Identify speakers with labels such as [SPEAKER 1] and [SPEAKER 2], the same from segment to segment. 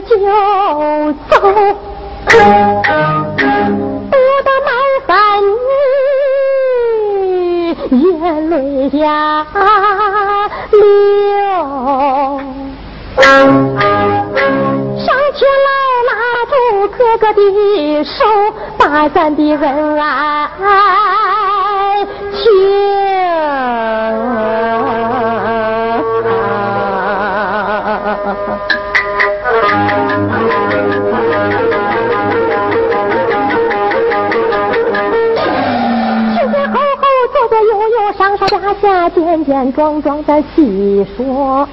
[SPEAKER 1] 就走，不得满三女眼泪呀流。上前来拉住哥哥的手，把咱的恩爱情。下下健健壮壮的细说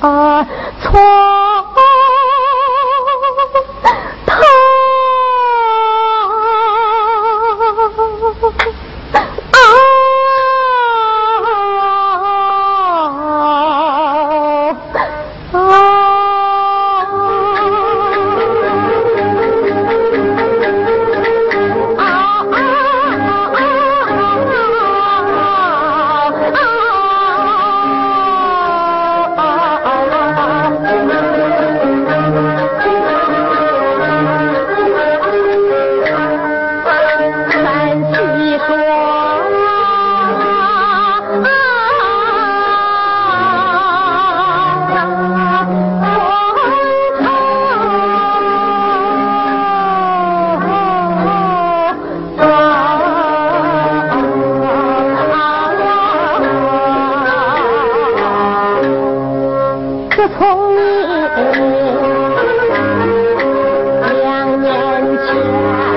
[SPEAKER 1] Yeah.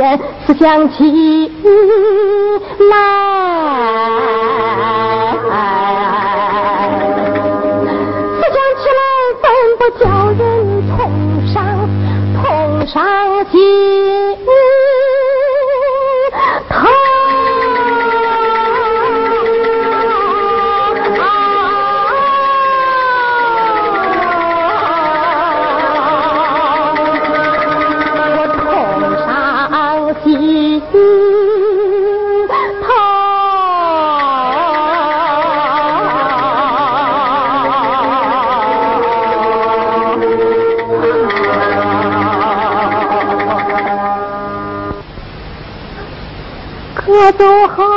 [SPEAKER 1] 错。想起祝贺！